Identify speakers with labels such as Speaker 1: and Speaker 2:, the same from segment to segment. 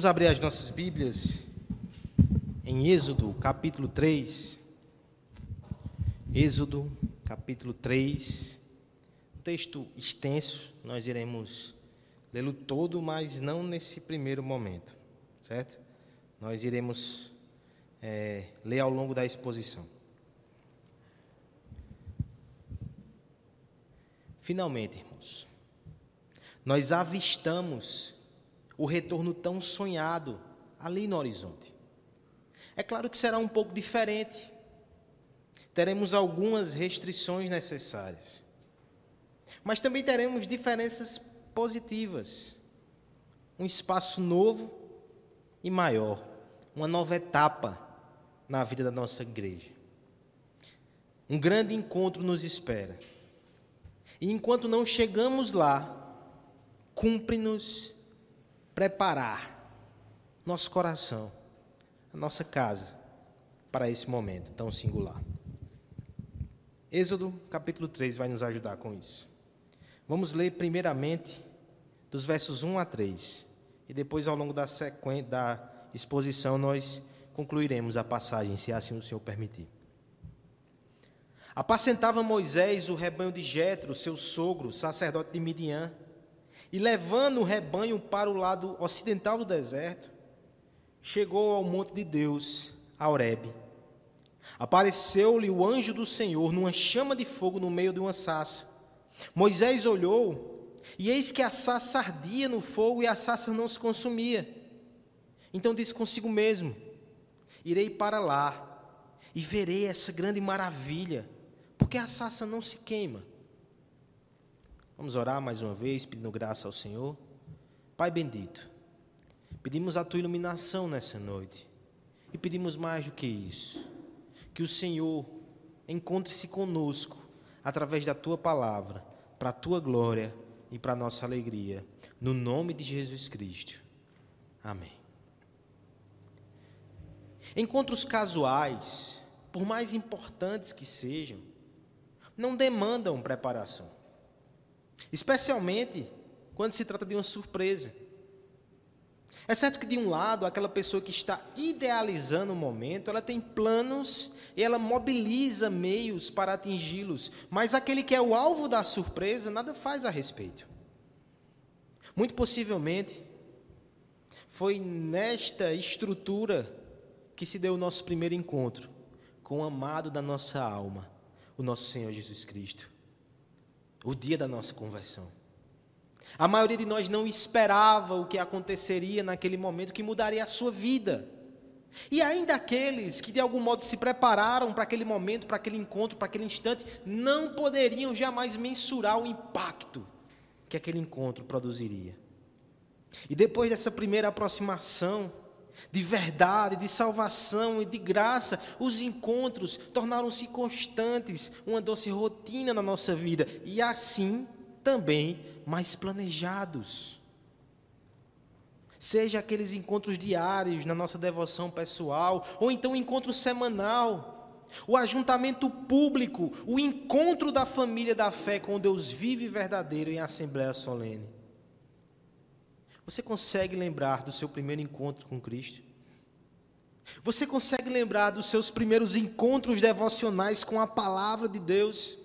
Speaker 1: Vamos abrir as nossas Bíblias em Êxodo, capítulo 3. Êxodo, capítulo 3. Um texto extenso, nós iremos lê-lo todo, mas não nesse primeiro momento, certo? Nós iremos é, ler ao longo da exposição. Finalmente, irmãos, nós avistamos o retorno tão sonhado ali no horizonte. É claro que será um pouco diferente. Teremos algumas restrições necessárias. Mas também teremos diferenças positivas. Um espaço novo e maior. Uma nova etapa na vida da nossa igreja. Um grande encontro nos espera. E enquanto não chegamos lá, cumpre-nos preparar nosso coração, a nossa casa, para esse momento tão singular. Êxodo capítulo 3 vai nos ajudar com isso. Vamos ler primeiramente dos versos 1 a 3 e depois ao longo da da exposição nós concluiremos a passagem, se assim o Senhor permitir. Apacentava Moisés o rebanho de Jetro, seu sogro, sacerdote de Midian, e levando o rebanho para o lado ocidental do deserto, chegou ao monte de Deus, a Horebe. Apareceu-lhe o anjo do Senhor numa chama de fogo no meio de uma sassa. Moisés olhou, e eis que a sassa ardia no fogo e a sassa não se consumia. Então disse consigo mesmo: Irei para lá e verei essa grande maravilha, porque a sassa não se queima. Vamos orar mais uma vez, pedindo graça ao Senhor. Pai bendito, pedimos a tua iluminação nessa noite. E pedimos mais do que isso. Que o Senhor encontre-se conosco através da tua palavra, para a tua glória e para a nossa alegria. No nome de Jesus Cristo. Amém. Encontros casuais, por mais importantes que sejam, não demandam preparação. Especialmente quando se trata de uma surpresa. É certo que, de um lado, aquela pessoa que está idealizando o momento, ela tem planos e ela mobiliza meios para atingi-los, mas aquele que é o alvo da surpresa nada faz a respeito. Muito possivelmente, foi nesta estrutura que se deu o nosso primeiro encontro com o amado da nossa alma, o nosso Senhor Jesus Cristo o dia da nossa conversão. A maioria de nós não esperava o que aconteceria naquele momento que mudaria a sua vida. E ainda aqueles que de algum modo se prepararam para aquele momento, para aquele encontro, para aquele instante, não poderiam jamais mensurar o impacto que aquele encontro produziria. E depois dessa primeira aproximação, de verdade, de salvação e de graça, os encontros tornaram-se constantes, uma doce rotina na nossa vida e assim também mais planejados. Seja aqueles encontros diários na nossa devoção pessoal, ou então o encontro semanal, o ajuntamento público, o encontro da família da fé com Deus vivo e verdadeiro em assembleia solene. Você consegue lembrar do seu primeiro encontro com Cristo? Você consegue lembrar dos seus primeiros encontros devocionais com a palavra de Deus?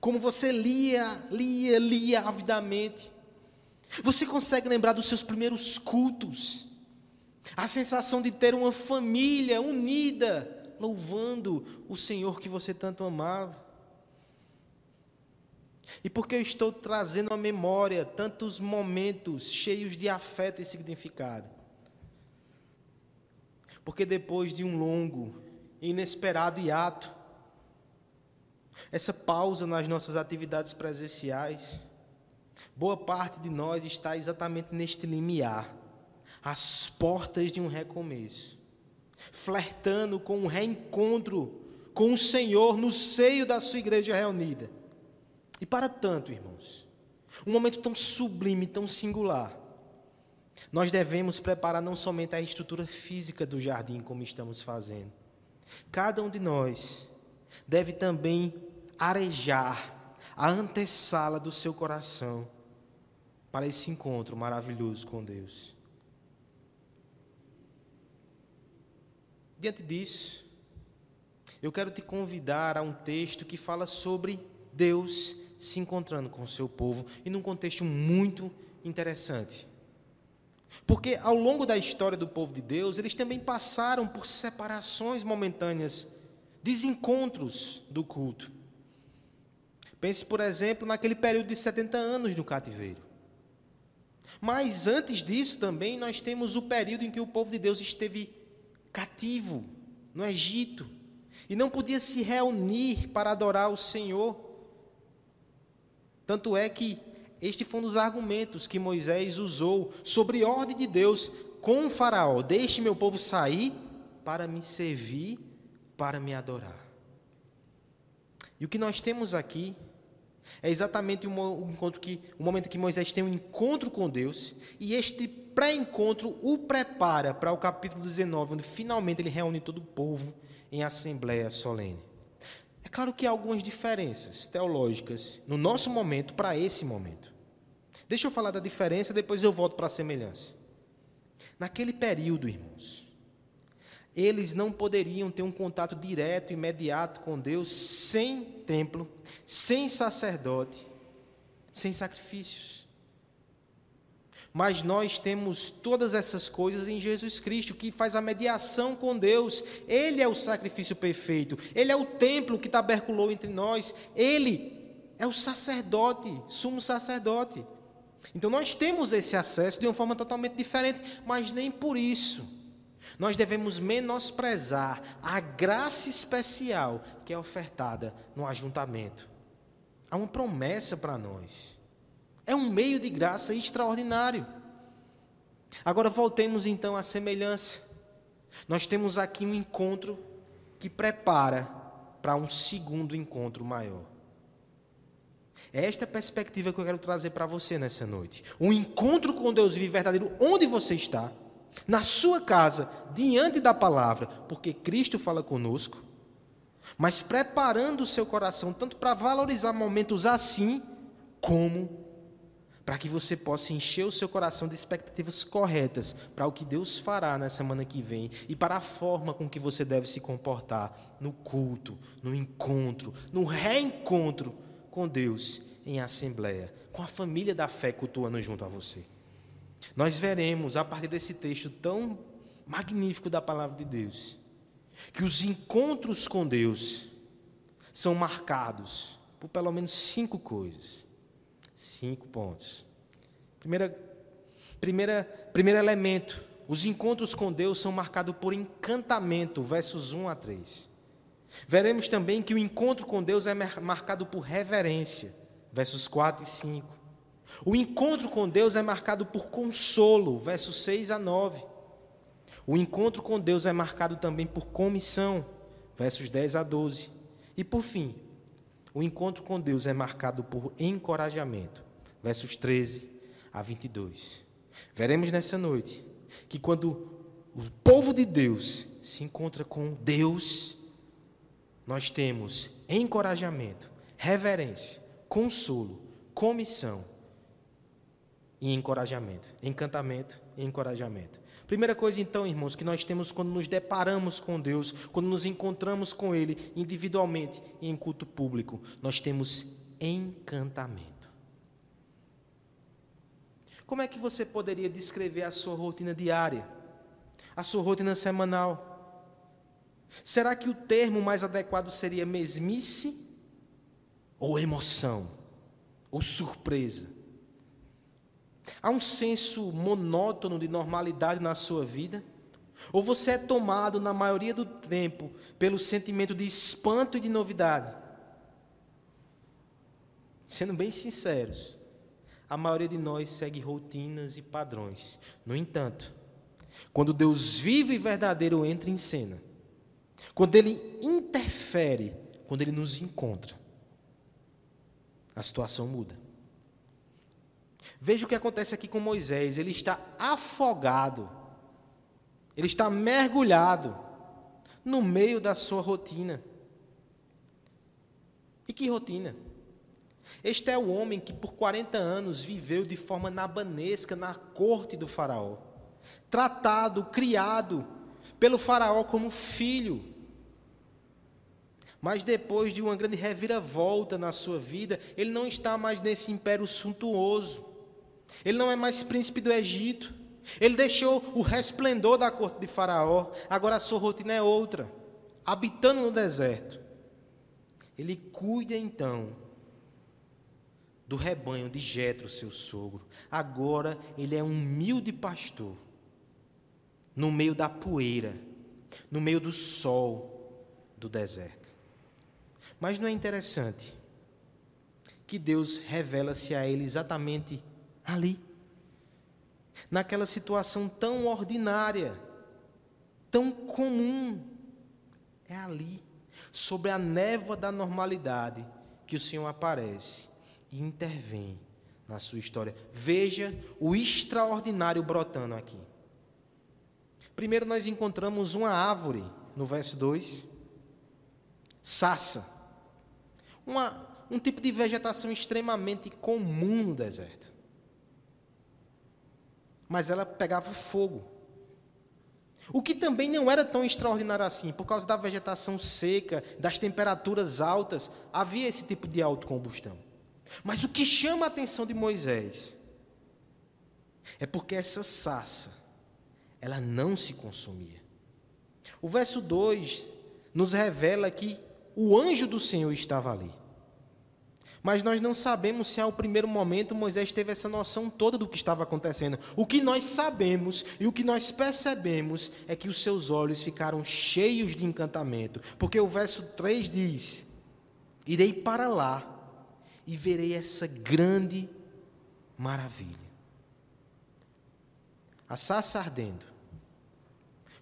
Speaker 1: Como você lia, lia, lia avidamente? Você consegue lembrar dos seus primeiros cultos? A sensação de ter uma família unida, louvando o Senhor que você tanto amava? E porque eu estou trazendo à memória tantos momentos cheios de afeto e significado? Porque depois de um longo inesperado hiato, essa pausa nas nossas atividades presenciais, boa parte de nós está exatamente neste limiar, às portas de um recomeço, flertando com um reencontro com o Senhor no seio da sua igreja reunida. E para tanto, irmãos, um momento tão sublime, tão singular, nós devemos preparar não somente a estrutura física do jardim, como estamos fazendo, cada um de nós deve também arejar a antessala do seu coração para esse encontro maravilhoso com Deus. Diante disso, eu quero te convidar a um texto que fala sobre Deus se encontrando com o seu povo e num contexto muito interessante. Porque ao longo da história do povo de Deus, eles também passaram por separações momentâneas, desencontros do culto. Pense, por exemplo, naquele período de 70 anos no cativeiro. Mas antes disso também nós temos o período em que o povo de Deus esteve cativo no Egito e não podia se reunir para adorar o Senhor. Tanto é que este foi um dos argumentos que Moisés usou sobre ordem de Deus com o Faraó: Deixe meu povo sair para me servir, para me adorar. E o que nós temos aqui é exatamente o, encontro que, o momento que Moisés tem um encontro com Deus e este pré-encontro o prepara para o capítulo 19, onde finalmente ele reúne todo o povo em assembleia solene. É claro que há algumas diferenças teológicas no nosso momento para esse momento. Deixa eu falar da diferença, depois eu volto para a semelhança. Naquele período, irmãos, eles não poderiam ter um contato direto, imediato com Deus, sem templo, sem sacerdote, sem sacrifícios. Mas nós temos todas essas coisas em Jesus Cristo, que faz a mediação com Deus. Ele é o sacrifício perfeito, ele é o templo que taberculou entre nós, ele é o sacerdote, sumo sacerdote. Então nós temos esse acesso de uma forma totalmente diferente, mas nem por isso nós devemos menosprezar a graça especial que é ofertada no ajuntamento. Há uma promessa para nós. É um meio de graça extraordinário. Agora voltemos então à semelhança. Nós temos aqui um encontro que prepara para um segundo encontro maior. É esta perspectiva que eu quero trazer para você nessa noite. Um encontro com Deus vivo verdadeiro onde você está na sua casa, diante da palavra, porque Cristo fala conosco, mas preparando o seu coração tanto para valorizar momentos assim, como para que você possa encher o seu coração de expectativas corretas para o que Deus fará na semana que vem e para a forma com que você deve se comportar no culto, no encontro, no reencontro com Deus em assembleia, com a família da fé cultuando junto a você. Nós veremos, a partir desse texto tão magnífico da palavra de Deus, que os encontros com Deus são marcados por pelo menos cinco coisas. Cinco pontos. Primeira, primeira, primeiro elemento: os encontros com Deus são marcados por encantamento, versos 1 a 3. Veremos também que o encontro com Deus é marcado por reverência, versos 4 e 5. O encontro com Deus é marcado por consolo, versos 6 a 9. O encontro com Deus é marcado também por comissão, versos 10 a 12. E por fim, o encontro com Deus é marcado por encorajamento, versos 13 a 22. Veremos nessa noite que quando o povo de Deus se encontra com Deus, nós temos encorajamento, reverência, consolo, comissão e encorajamento. Encantamento e encorajamento. Primeira coisa, então, irmãos, que nós temos quando nos deparamos com Deus, quando nos encontramos com Ele individualmente e em culto público, nós temos encantamento. Como é que você poderia descrever a sua rotina diária, a sua rotina semanal? Será que o termo mais adequado seria mesmice ou emoção ou surpresa? Há um senso monótono de normalidade na sua vida? Ou você é tomado, na maioria do tempo, pelo sentimento de espanto e de novidade? Sendo bem sinceros, a maioria de nós segue rotinas e padrões. No entanto, quando Deus vivo e verdadeiro entra em cena, quando Ele interfere, quando Ele nos encontra, a situação muda. Veja o que acontece aqui com Moisés. Ele está afogado, ele está mergulhado no meio da sua rotina. E que rotina? Este é o homem que por 40 anos viveu de forma nabanesca na corte do Faraó, tratado, criado pelo Faraó como filho. Mas depois de uma grande reviravolta na sua vida, ele não está mais nesse império suntuoso. Ele não é mais príncipe do Egito. Ele deixou o resplendor da corte de Faraó. Agora a sua rotina é outra. Habitando no deserto. Ele cuida então do rebanho de Jetro, seu sogro. Agora ele é um humilde pastor no meio da poeira, no meio do sol do deserto. Mas não é interessante que Deus revela-se a ele exatamente ali, naquela situação tão ordinária, tão comum, é ali, sobre a névoa da normalidade, que o Senhor aparece e intervém na sua história. Veja o extraordinário brotando aqui. Primeiro, nós encontramos uma árvore, no verso 2, sassa. Uma, um tipo de vegetação extremamente comum no deserto. Mas ela pegava fogo. O que também não era tão extraordinário assim, por causa da vegetação seca, das temperaturas altas, havia esse tipo de autocombustão. Mas o que chama a atenção de Moisés é porque essa sassa, ela não se consumia. O verso 2 nos revela que o anjo do Senhor estava ali. Mas nós não sabemos se ao primeiro momento Moisés teve essa noção toda do que estava acontecendo. O que nós sabemos e o que nós percebemos é que os seus olhos ficaram cheios de encantamento. Porque o verso 3 diz: Irei para lá e verei essa grande maravilha. A sassa ardendo,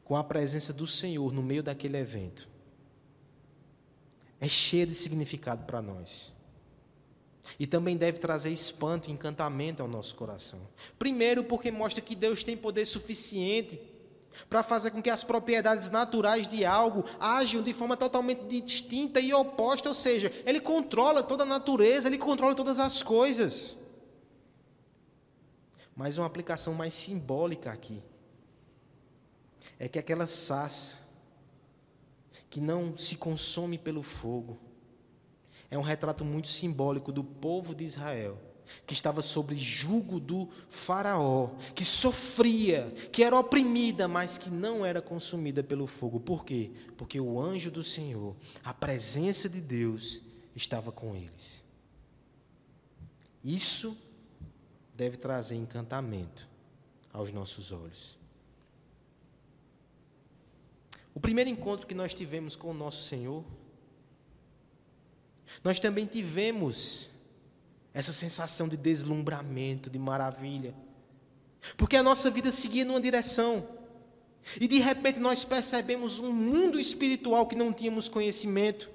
Speaker 1: com a presença do Senhor no meio daquele evento, é cheia de significado para nós. E também deve trazer espanto e encantamento ao nosso coração. Primeiro, porque mostra que Deus tem poder suficiente para fazer com que as propriedades naturais de algo ajam de forma totalmente distinta e oposta, ou seja, ele controla toda a natureza, ele controla todas as coisas. Mas uma aplicação mais simbólica aqui é que aquela sassa que não se consome pelo fogo é um retrato muito simbólico do povo de Israel que estava sob jugo do Faraó, que sofria, que era oprimida, mas que não era consumida pelo fogo. Por quê? Porque o anjo do Senhor, a presença de Deus, estava com eles. Isso deve trazer encantamento aos nossos olhos. O primeiro encontro que nós tivemos com o nosso Senhor, nós também tivemos essa sensação de deslumbramento, de maravilha. Porque a nossa vida seguia numa direção. E de repente nós percebemos um mundo espiritual que não tínhamos conhecimento.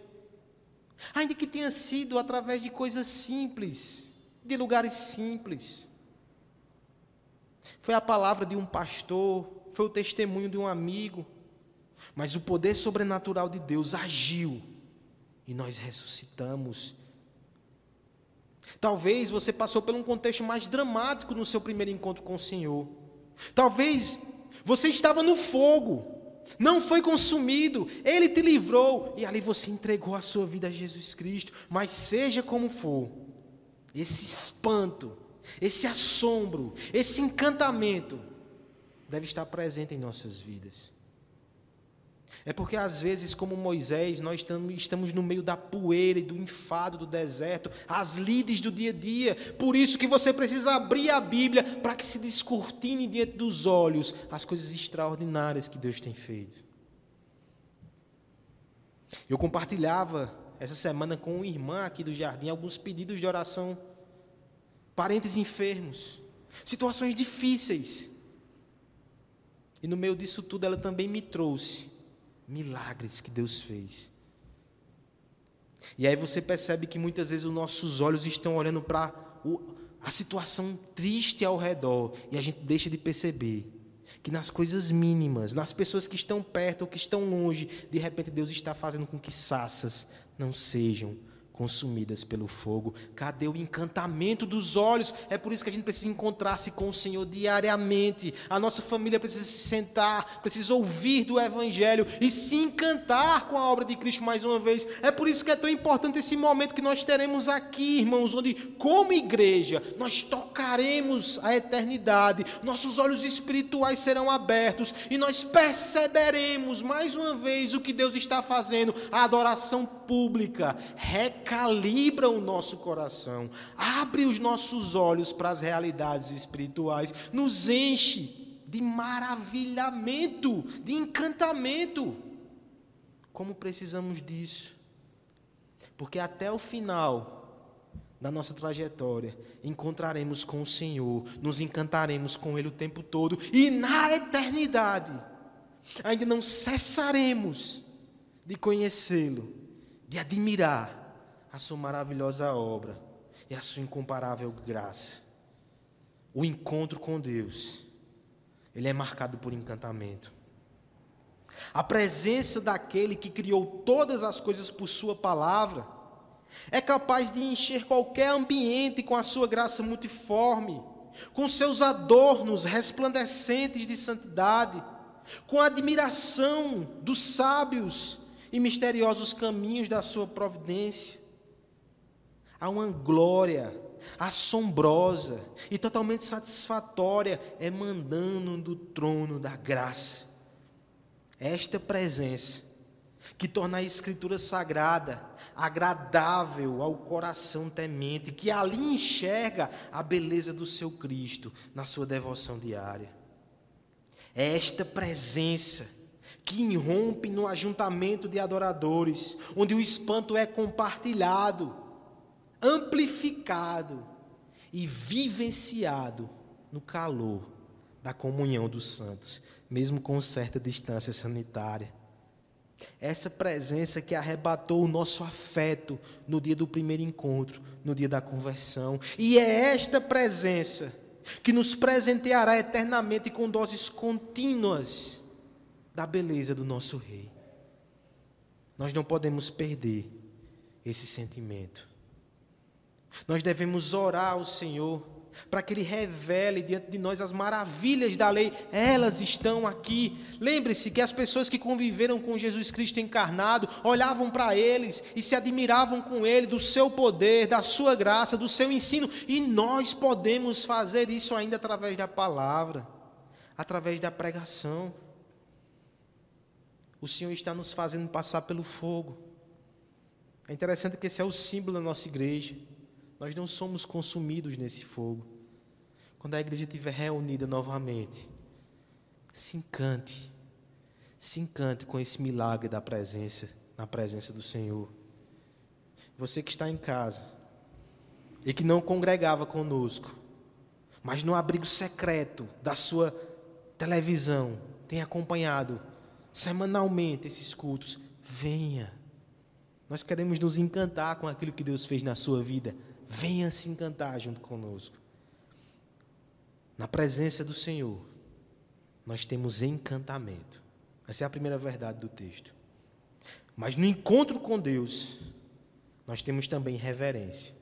Speaker 1: Ainda que tenha sido através de coisas simples, de lugares simples. Foi a palavra de um pastor, foi o testemunho de um amigo. Mas o poder sobrenatural de Deus agiu e nós ressuscitamos Talvez você passou por um contexto mais dramático no seu primeiro encontro com o Senhor. Talvez você estava no fogo, não foi consumido, Ele te livrou e ali você entregou a sua vida a Jesus Cristo. Mas seja como for, esse espanto, esse assombro, esse encantamento deve estar presente em nossas vidas. É porque às vezes, como Moisés, nós estamos no meio da poeira e do enfado do deserto, as lides do dia a dia. Por isso que você precisa abrir a Bíblia para que se descortine diante dos olhos as coisas extraordinárias que Deus tem feito. Eu compartilhava essa semana com uma irmã aqui do jardim alguns pedidos de oração, parentes enfermos, situações difíceis. E no meio disso tudo ela também me trouxe milagres que Deus fez. E aí você percebe que muitas vezes os nossos olhos estão olhando para a situação triste ao redor e a gente deixa de perceber que nas coisas mínimas, nas pessoas que estão perto ou que estão longe, de repente Deus está fazendo com que saças não sejam consumidas pelo fogo. Cadê o encantamento dos olhos? É por isso que a gente precisa encontrar-se com o Senhor diariamente. A nossa família precisa se sentar, precisa ouvir do Evangelho e se encantar com a obra de Cristo mais uma vez. É por isso que é tão importante esse momento que nós teremos aqui, irmãos, onde, como igreja, nós tocaremos a eternidade, nossos olhos espirituais serão abertos e nós perceberemos mais uma vez o que Deus está fazendo, a adoração pública, recalibra o nosso coração, abre os nossos olhos para as realidades espirituais, nos enche de maravilhamento, de encantamento. Como precisamos disso? Porque até o final da nossa trajetória, encontraremos com o Senhor, nos encantaremos com Ele o tempo todo, e na eternidade, ainda não cessaremos de conhecê-lo, de admirar a sua maravilhosa obra e a sua incomparável graça. O encontro com Deus, ele é marcado por encantamento. A presença daquele que criou todas as coisas por Sua palavra é capaz de encher qualquer ambiente com a Sua graça multiforme, com seus adornos resplandecentes de santidade, com a admiração dos sábios e misteriosos caminhos da Sua providência. Há uma glória assombrosa e totalmente satisfatória emanando do trono da graça. Esta presença que torna a Escritura sagrada agradável ao coração temente, que ali enxerga a beleza do seu Cristo na sua devoção diária. É esta presença que irrompe no ajuntamento de adoradores, onde o espanto é compartilhado, amplificado e vivenciado no calor da comunhão dos santos, mesmo com certa distância sanitária. Essa presença que arrebatou o nosso afeto no dia do primeiro encontro, no dia da conversão. E é esta presença que nos presenteará eternamente com doses contínuas da beleza do nosso Rei. Nós não podemos perder esse sentimento. Nós devemos orar ao Senhor para que Ele revele diante de nós as maravilhas da lei. Elas estão aqui. Lembre-se que as pessoas que conviveram com Jesus Cristo encarnado olhavam para eles e se admiravam com Ele, do seu poder, da sua graça, do seu ensino. E nós podemos fazer isso ainda através da palavra, através da pregação. O Senhor está nos fazendo passar pelo fogo. É interessante que esse é o símbolo da nossa igreja. Nós não somos consumidos nesse fogo. Quando a igreja estiver reunida novamente, se encante, se encante com esse milagre da presença, na presença do Senhor. Você que está em casa e que não congregava conosco, mas no abrigo secreto da sua televisão, tem acompanhado semanalmente esses cultos, venha. Nós queremos nos encantar com aquilo que Deus fez na sua vida venha se encantar junto conosco. Na presença do Senhor, nós temos encantamento. Essa é a primeira verdade do texto. Mas no encontro com Deus, nós temos também reverência.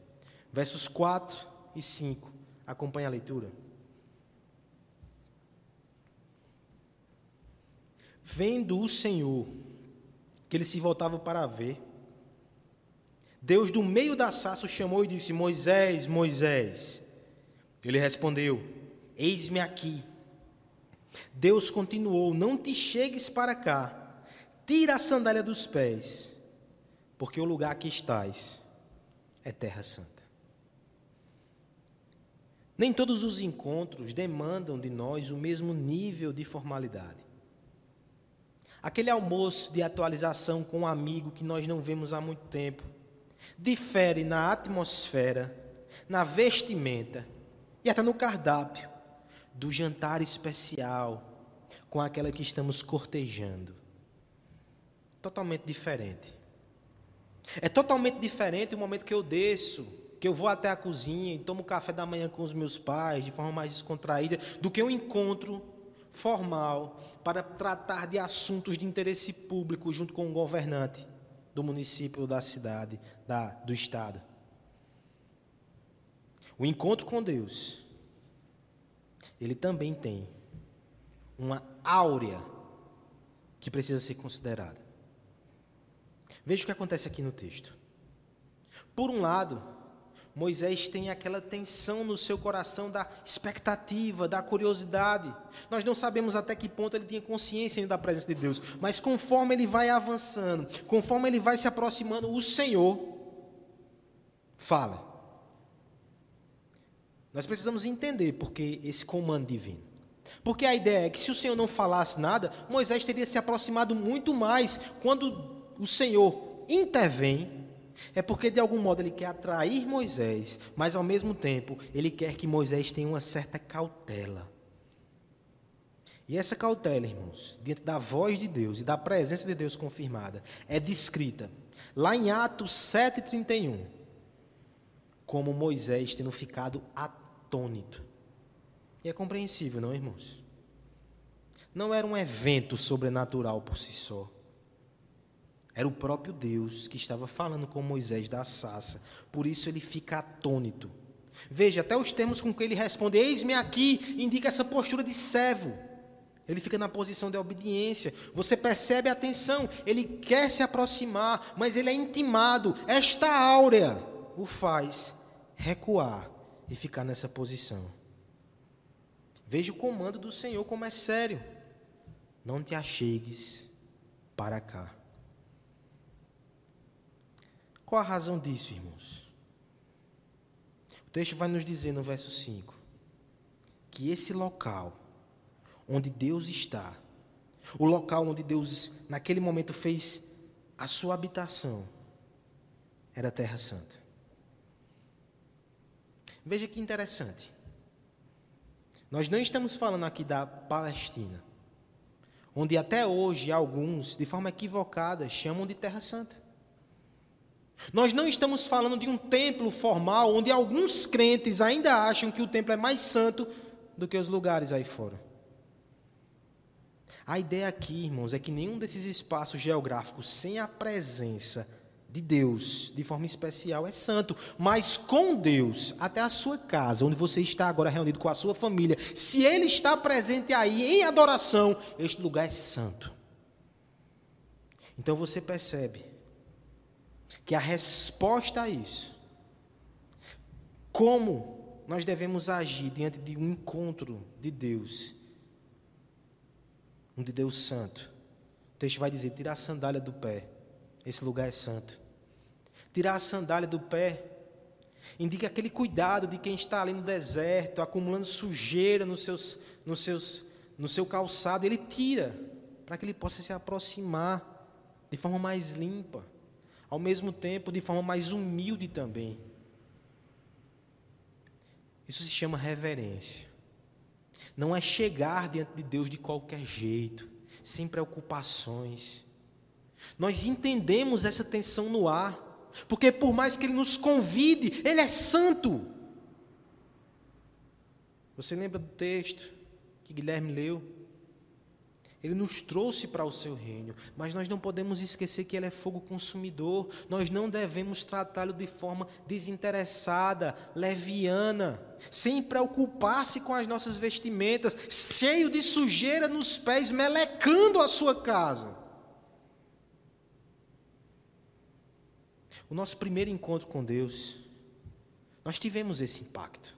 Speaker 1: Versos 4 e 5. Acompanhe a leitura. Vendo o Senhor que ele se voltava para ver, Deus, do meio da sarça, o chamou e disse: Moisés, Moisés. Ele respondeu: Eis-me aqui. Deus continuou: Não te chegues para cá, tira a sandália dos pés, porque o lugar que estás é terra santa. Nem todos os encontros demandam de nós o mesmo nível de formalidade. Aquele almoço de atualização com um amigo que nós não vemos há muito tempo difere na atmosfera, na vestimenta e até no cardápio do jantar especial com aquela que estamos cortejando. Totalmente diferente. É totalmente diferente o momento que eu desço, que eu vou até a cozinha e tomo café da manhã com os meus pais de forma mais descontraída, do que um encontro formal para tratar de assuntos de interesse público junto com o governante do município da cidade, da, do estado. O encontro com Deus, ele também tem uma áurea que precisa ser considerada. Veja o que acontece aqui no texto. Por um lado, Moisés tem aquela tensão no seu coração da expectativa, da curiosidade. Nós não sabemos até que ponto ele tinha consciência ainda da presença de Deus, mas conforme ele vai avançando, conforme ele vai se aproximando, o Senhor fala. Nós precisamos entender porque esse comando divino. Porque a ideia é que se o Senhor não falasse nada, Moisés teria se aproximado muito mais quando o Senhor intervém é porque de algum modo ele quer atrair Moisés, mas ao mesmo tempo ele quer que Moisés tenha uma certa cautela. E essa cautela, irmãos, diante da voz de Deus e da presença de Deus confirmada, é descrita lá em Atos 7,31, como Moisés tendo ficado atônito. E é compreensível, não, irmãos? Não era um evento sobrenatural por si só. Era o próprio Deus que estava falando com Moisés da sassa. Por isso ele fica atônito. Veja, até os termos com que ele responde: Eis-me aqui, indica essa postura de servo. Ele fica na posição de obediência. Você percebe a atenção. Ele quer se aproximar, mas ele é intimado. Esta áurea o faz recuar e ficar nessa posição. Veja o comando do Senhor como é sério. Não te achegues para cá. Qual a razão disso, irmãos? O texto vai nos dizer no verso 5 que esse local onde Deus está, o local onde Deus naquele momento fez a sua habitação, era a Terra Santa. Veja que interessante. Nós não estamos falando aqui da Palestina, onde até hoje alguns, de forma equivocada, chamam de Terra Santa. Nós não estamos falando de um templo formal onde alguns crentes ainda acham que o templo é mais santo do que os lugares aí fora. A ideia aqui, irmãos, é que nenhum desses espaços geográficos sem a presença de Deus de forma especial é santo, mas com Deus, até a sua casa, onde você está agora reunido com a sua família, se Ele está presente aí em adoração, este lugar é santo. Então você percebe que a resposta a isso, como nós devemos agir diante de um encontro de Deus, um de Deus santo. O texto vai dizer: tirar a sandália do pé, esse lugar é santo. Tirar a sandália do pé indica aquele cuidado de quem está ali no deserto, acumulando sujeira nos seus, nos seus, no seu calçado, ele tira para que ele possa se aproximar de forma mais limpa ao mesmo tempo de forma mais humilde também. Isso se chama reverência. Não é chegar diante de Deus de qualquer jeito, sem preocupações. Nós entendemos essa tensão no ar, porque por mais que Ele nos convide, Ele é santo. Você lembra do texto que Guilherme leu? Ele nos trouxe para o seu reino, mas nós não podemos esquecer que ele é fogo consumidor. Nós não devemos tratá-lo de forma desinteressada, leviana, sem preocupar-se com as nossas vestimentas, cheio de sujeira nos pés, melecando a sua casa. O nosso primeiro encontro com Deus, nós tivemos esse impacto.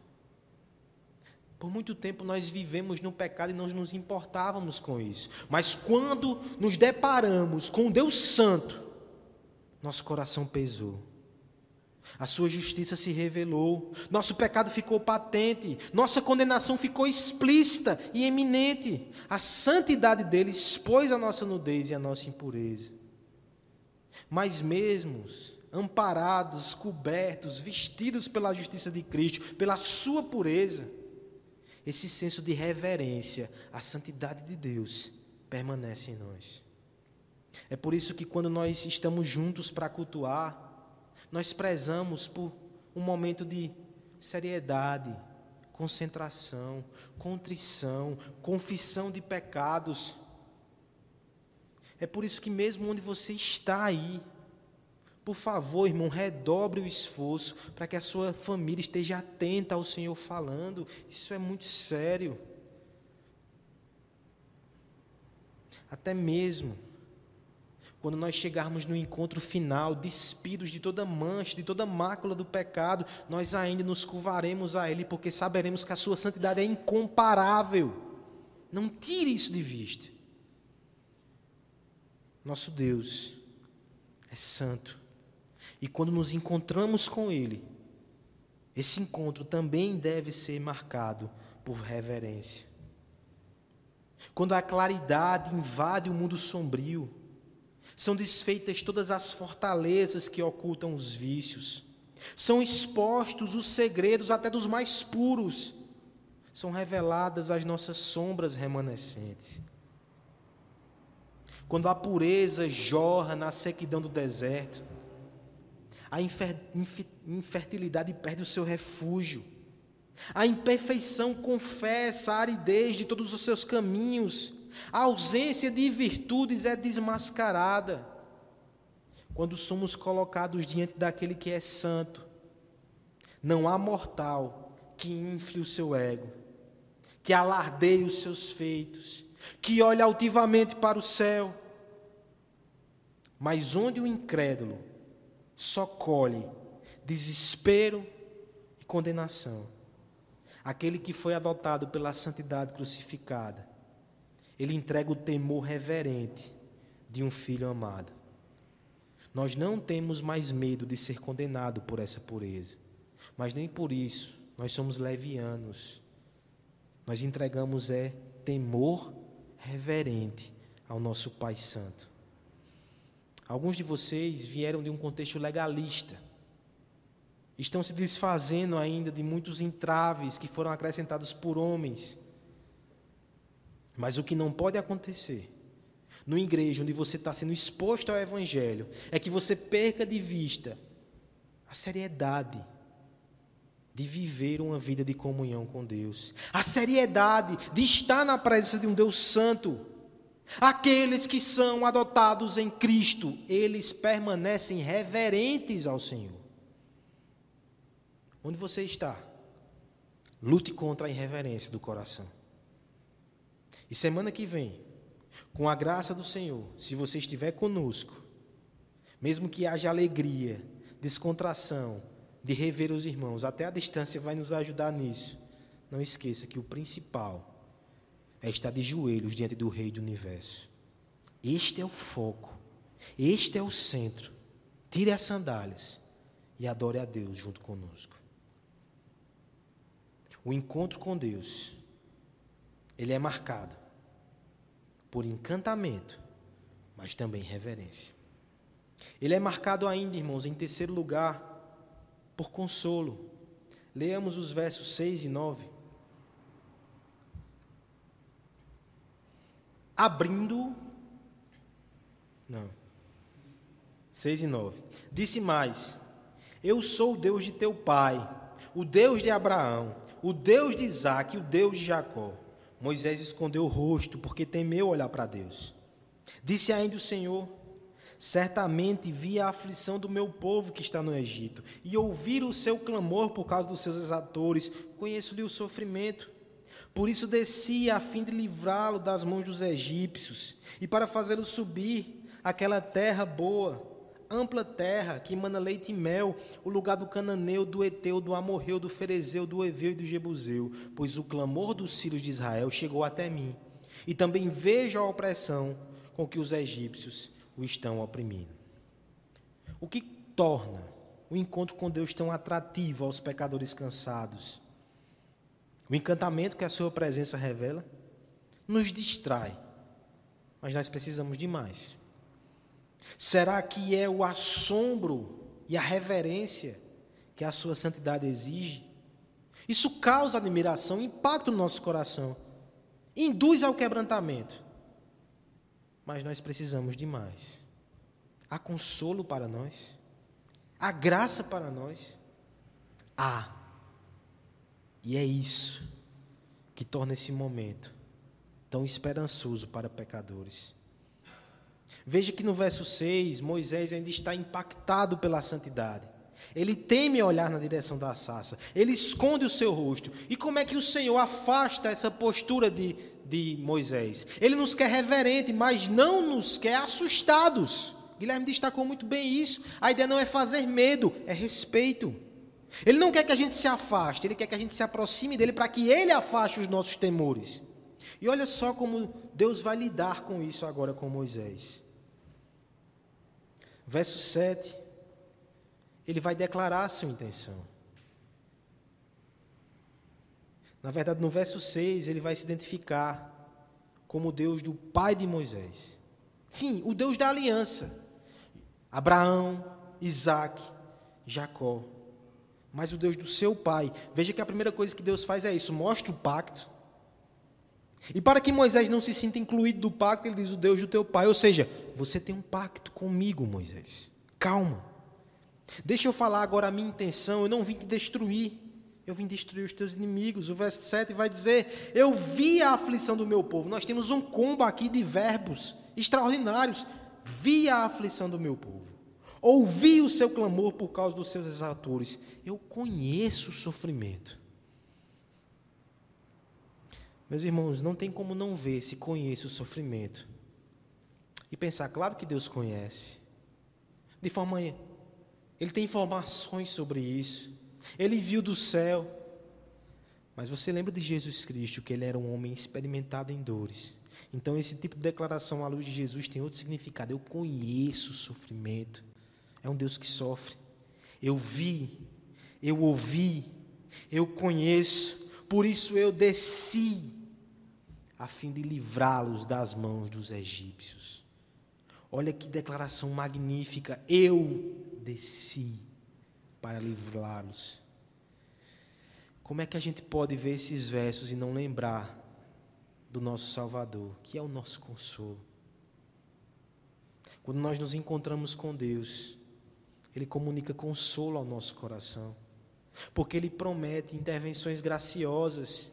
Speaker 1: Por muito tempo nós vivemos no pecado e não nos importávamos com isso. Mas quando nos deparamos com Deus Santo, nosso coração pesou. A sua justiça se revelou, nosso pecado ficou patente, nossa condenação ficou explícita e eminente. A santidade dele expôs a nossa nudez e a nossa impureza. Mas mesmo amparados, cobertos, vestidos pela justiça de Cristo, pela sua pureza, esse senso de reverência à santidade de Deus permanece em nós. É por isso que quando nós estamos juntos para cultuar, nós prezamos por um momento de seriedade, concentração, contrição, confissão de pecados. É por isso que mesmo onde você está aí, Por favor, irmão, redobre o esforço para que a sua família esteja atenta ao Senhor falando. Isso é muito sério. Até mesmo quando nós chegarmos no encontro final, despidos de toda mancha, de toda mácula do pecado, nós ainda nos curvaremos a Ele, porque saberemos que a Sua santidade é incomparável. Não tire isso de vista. Nosso Deus é santo. E quando nos encontramos com Ele, esse encontro também deve ser marcado por reverência. Quando a claridade invade o mundo sombrio, são desfeitas todas as fortalezas que ocultam os vícios. São expostos os segredos até dos mais puros. São reveladas as nossas sombras remanescentes. Quando a pureza jorra na sequidão do deserto, a infertilidade perde o seu refúgio. A imperfeição confessa a aridez de todos os seus caminhos a ausência de virtudes é desmascarada. Quando somos colocados diante daquele que é santo, não há mortal que infle o seu ego, que alardeie os seus feitos, que olhe altivamente para o céu. Mas onde o incrédulo só colhe desespero e condenação, aquele que foi adotado pela santidade crucificada, ele entrega o temor reverente de um filho amado. Nós não temos mais medo de ser condenado por essa pureza, mas nem por isso nós somos levianos. Nós entregamos é temor reverente ao nosso Pai Santo. Alguns de vocês vieram de um contexto legalista. Estão se desfazendo ainda de muitos entraves que foram acrescentados por homens mas o que não pode acontecer no igreja onde você está sendo exposto ao Evangelho é que você perca de vista a seriedade de viver uma vida de comunhão com Deus, a seriedade de estar na presença de um Deus Santo. Aqueles que são adotados em Cristo, eles permanecem reverentes ao Senhor. Onde você está? Lute contra a irreverência do coração. E semana que vem, com a graça do Senhor, se você estiver conosco, mesmo que haja alegria, descontração, de rever os irmãos, até a distância vai nos ajudar nisso. Não esqueça que o principal é estar de joelhos diante do Rei do universo. Este é o foco, este é o centro. Tire as sandálias e adore a Deus junto conosco. O encontro com Deus, ele é marcado por encantamento, mas também reverência. Ele é marcado ainda, irmãos, em terceiro lugar, por consolo. Leamos os versos 6 e 9. Abrindo. Não. 6 e 9. Disse mais: Eu sou o Deus de teu pai, o Deus de Abraão, o Deus de Isaac, o Deus de Jacó. Moisés escondeu o rosto porque temeu olhar para Deus. Disse ainda o Senhor: Certamente vi a aflição do meu povo que está no Egito, e ouvir o seu clamor por causa dos seus exatores, conheço-lhe o sofrimento. Por isso desci a fim de livrá-lo das mãos dos egípcios, e para fazê-lo subir aquela terra boa, ampla terra que emana leite e mel, o lugar do cananeu, do eteu, do amorreu, do ferezeu, do eveu e do jebuseu, pois o clamor dos filhos de Israel chegou até mim. E também vejo a opressão com que os egípcios o estão oprimindo. O que torna o encontro com Deus tão atrativo aos pecadores cansados? O encantamento que a sua presença revela nos distrai, mas nós precisamos de mais. Será que é o assombro e a reverência que a sua santidade exige? Isso causa admiração, impacto no nosso coração, induz ao quebrantamento. Mas nós precisamos de mais. Há consolo para nós, há graça para nós. Há. E é isso que torna esse momento tão esperançoso para pecadores. Veja que no verso 6, Moisés ainda está impactado pela santidade. Ele teme olhar na direção da sarça. Ele esconde o seu rosto. E como é que o Senhor afasta essa postura de, de Moisés? Ele nos quer reverente, mas não nos quer assustados. Guilherme destacou muito bem isso. A ideia não é fazer medo, é respeito. Ele não quer que a gente se afaste, ele quer que a gente se aproxime dele para que ele afaste os nossos temores. E olha só como Deus vai lidar com isso agora com Moisés. Verso 7 ele vai declarar a sua intenção. Na verdade, no verso 6, ele vai se identificar como o Deus do pai de Moisés. Sim, o Deus da aliança. Abraão, Isaac, Jacó. Mas o Deus do seu pai. Veja que a primeira coisa que Deus faz é isso: mostra o pacto. E para que Moisés não se sinta incluído do pacto, ele diz: o Deus do teu pai. Ou seja, você tem um pacto comigo, Moisés. Calma. Deixa eu falar agora a minha intenção. Eu não vim te destruir. Eu vim destruir os teus inimigos. O verso 7 vai dizer: Eu vi a aflição do meu povo. Nós temos um combo aqui de verbos extraordinários. Vi a aflição do meu povo. Ouvi o seu clamor por causa dos seus exatores. Eu conheço o sofrimento. Meus irmãos, não tem como não ver se conhece o sofrimento. E pensar, claro que Deus conhece. De forma ele tem informações sobre isso. Ele viu do céu. Mas você lembra de Jesus Cristo, que ele era um homem experimentado em dores. Então, esse tipo de declaração à luz de Jesus tem outro significado. Eu conheço o sofrimento. É um Deus que sofre. Eu vi, eu ouvi, eu conheço. Por isso eu desci, a fim de livrá-los das mãos dos egípcios. Olha que declaração magnífica. Eu desci para livrá-los. Como é que a gente pode ver esses versos e não lembrar do nosso Salvador, que é o nosso consolo? Quando nós nos encontramos com Deus, Ele comunica consolo ao nosso coração, porque Ele promete intervenções graciosas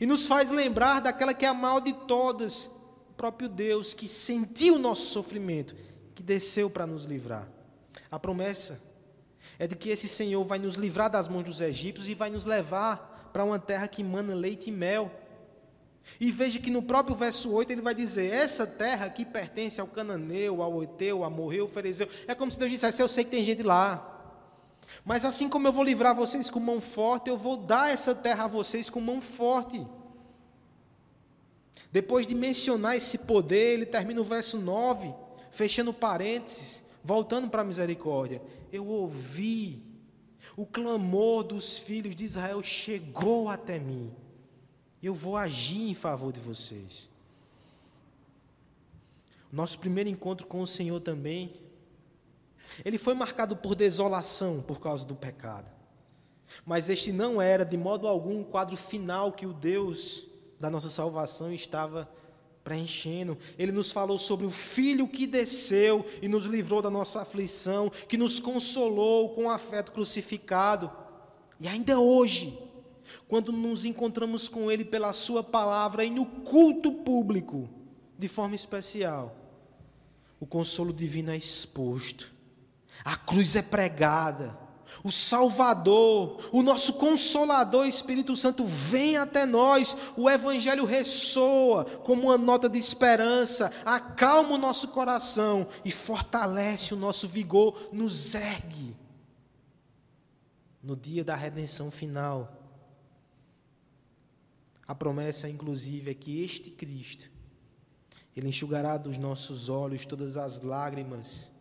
Speaker 1: e nos faz lembrar daquela que é a maior de todas, o próprio Deus que sentiu o nosso sofrimento, que desceu para nos livrar. A promessa é de que esse Senhor vai nos livrar das mãos dos egípcios e vai nos levar para uma terra que mana leite e mel. E veja que no próprio verso 8 ele vai dizer: Essa terra que pertence ao cananeu, ao oiteu, ao morreu, ao ferezeu. É como se Deus dissesse: Eu sei que tem gente lá. Mas assim como eu vou livrar vocês com mão forte, eu vou dar essa terra a vocês com mão forte. Depois de mencionar esse poder, ele termina o verso 9, fechando parênteses, voltando para a misericórdia, eu ouvi o clamor dos filhos de Israel chegou até mim. Eu vou agir em favor de vocês. Nosso primeiro encontro com o Senhor também, ele foi marcado por desolação por causa do pecado. Mas este não era de modo algum o quadro final que o Deus da nossa salvação estava preenchendo. Ele nos falou sobre o Filho que desceu e nos livrou da nossa aflição, que nos consolou com o afeto crucificado. E ainda hoje, quando nos encontramos com Ele pela Sua palavra e no culto público, de forma especial, o consolo divino é exposto, a cruz é pregada, o Salvador, o nosso Consolador Espírito Santo vem até nós, o Evangelho ressoa como uma nota de esperança, acalma o nosso coração e fortalece o nosso vigor, nos ergue. No dia da redenção final, a promessa, inclusive, é que este Cristo, Ele enxugará dos nossos olhos todas as lágrimas,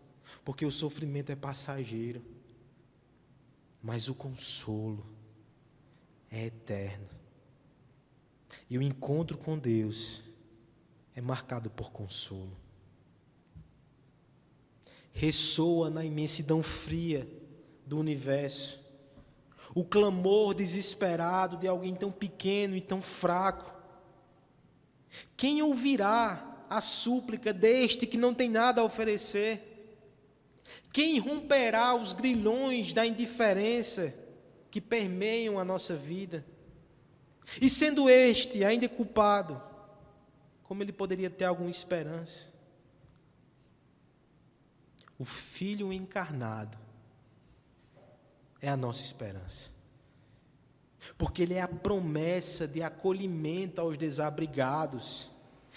Speaker 1: porque o sofrimento é passageiro mas o consolo é eterno. E o encontro com Deus é marcado por consolo. Ressoa na imensidão fria do universo o clamor desesperado de alguém tão pequeno e tão fraco. Quem ouvirá a súplica deste que não tem nada a oferecer? Quem romperá os grilhões da indiferença que permeiam a nossa vida? E sendo este ainda culpado, como ele poderia ter alguma esperança? o Filho encarnado, é a nossa esperança. Porque Ele é a promessa de acolhimento aos desabrigados,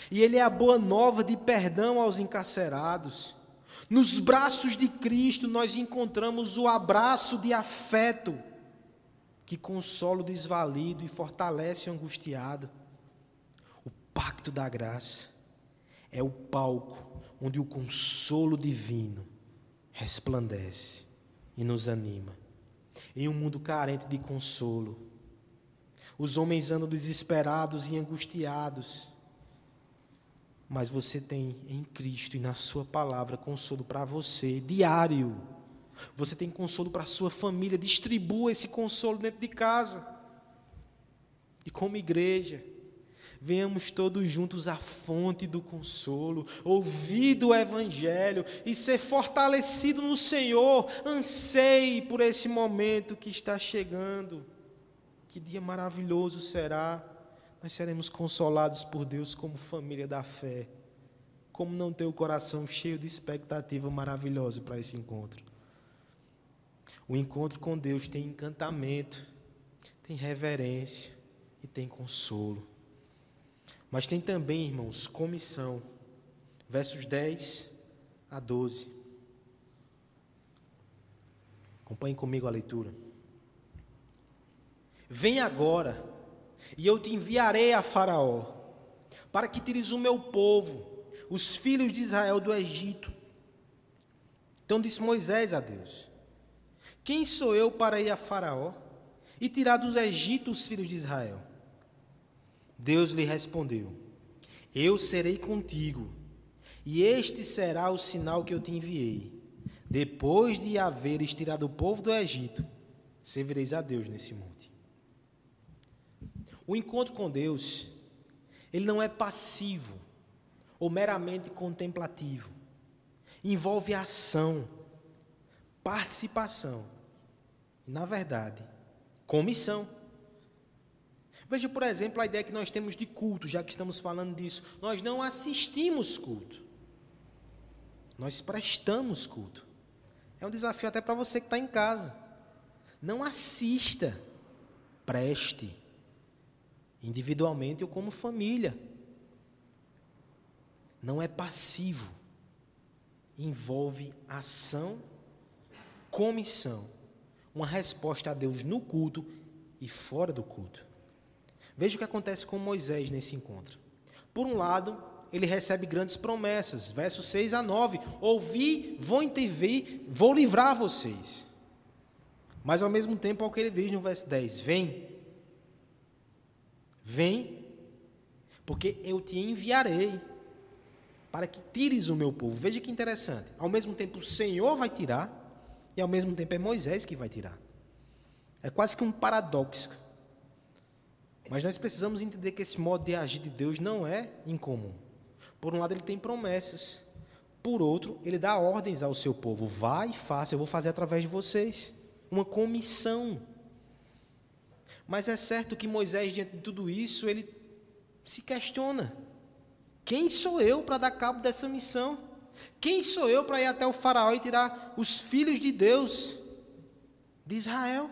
Speaker 1: e Ele é a boa nova de perdão aos encarcerados. Nos braços de Cristo nós encontramos o abraço de afeto que consola o desvalido e fortalece o angustiado. O pacto da graça é o palco onde o consolo divino resplandece e nos anima. Em um mundo carente de consolo, os homens andam desesperados e angustiados. Mas você tem em Cristo e na Sua palavra consolo para você, diário. Você tem consolo para a sua família. Distribua esse consolo dentro de casa. E como igreja, venhamos todos juntos à fonte do consolo, ouvir do Evangelho e ser fortalecido no Senhor. Anseie por esse momento que está chegando. Que dia maravilhoso será! Nós seremos consolados por Deus como família da fé. Como não ter o coração cheio de expectativa maravilhosa para esse encontro? O encontro com Deus tem encantamento, tem reverência e tem consolo. Mas tem também, irmãos, comissão. Versos 10 a 12. Acompanhe comigo a leitura. Vem agora, e eu te enviarei a Faraó, para que tires o meu povo, os filhos de Israel do Egito. Então disse Moisés a Deus: Quem sou eu para ir a Faraó e tirar dos Egito os filhos de Israel? Deus lhe respondeu: Eu serei contigo, e este será o sinal que eu te enviei. Depois de haveres tirado o povo do Egito, servireis a Deus nesse monte. O encontro com Deus, ele não é passivo ou meramente contemplativo. Envolve ação, participação na verdade, comissão. Veja, por exemplo, a ideia que nós temos de culto, já que estamos falando disso. Nós não assistimos culto, nós prestamos culto. É um desafio até para você que está em casa. Não assista, preste individualmente ou como família. Não é passivo. Envolve ação, comissão. Uma resposta a Deus no culto e fora do culto. Veja o que acontece com Moisés nesse encontro. Por um lado, ele recebe grandes promessas, versos 6 a 9: Ouvi, vou intervir, vou livrar vocês. Mas ao mesmo tempo, ao que ele diz no verso 10: Vem, Vem, porque eu te enviarei para que tires o meu povo. Veja que interessante. Ao mesmo tempo, o Senhor vai tirar, e ao mesmo tempo é Moisés que vai tirar. É quase que um paradoxo. Mas nós precisamos entender que esse modo de agir de Deus não é incomum. Por um lado, ele tem promessas. Por outro, ele dá ordens ao seu povo: vai e faça, eu vou fazer através de vocês. Uma comissão. Mas é certo que Moisés, diante de tudo isso, ele se questiona: quem sou eu para dar cabo dessa missão? Quem sou eu para ir até o Faraó e tirar os filhos de Deus de Israel?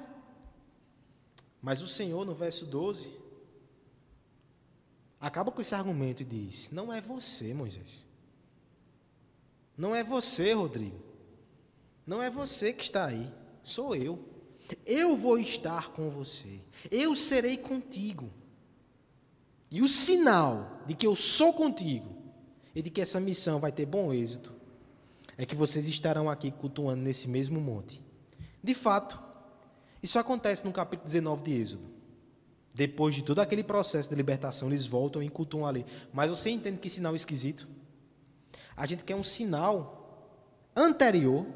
Speaker 1: Mas o Senhor, no verso 12, acaba com esse argumento e diz: Não é você, Moisés. Não é você, Rodrigo. Não é você que está aí. Sou eu. Eu vou estar com você. Eu serei contigo. E o sinal de que eu sou contigo e de que essa missão vai ter bom êxito é que vocês estarão aqui cultuando nesse mesmo monte. De fato, isso acontece no capítulo 19 de Êxodo. Depois de todo aquele processo de libertação, eles voltam e cultuam ali. Mas você entende que sinal esquisito? A gente quer um sinal anterior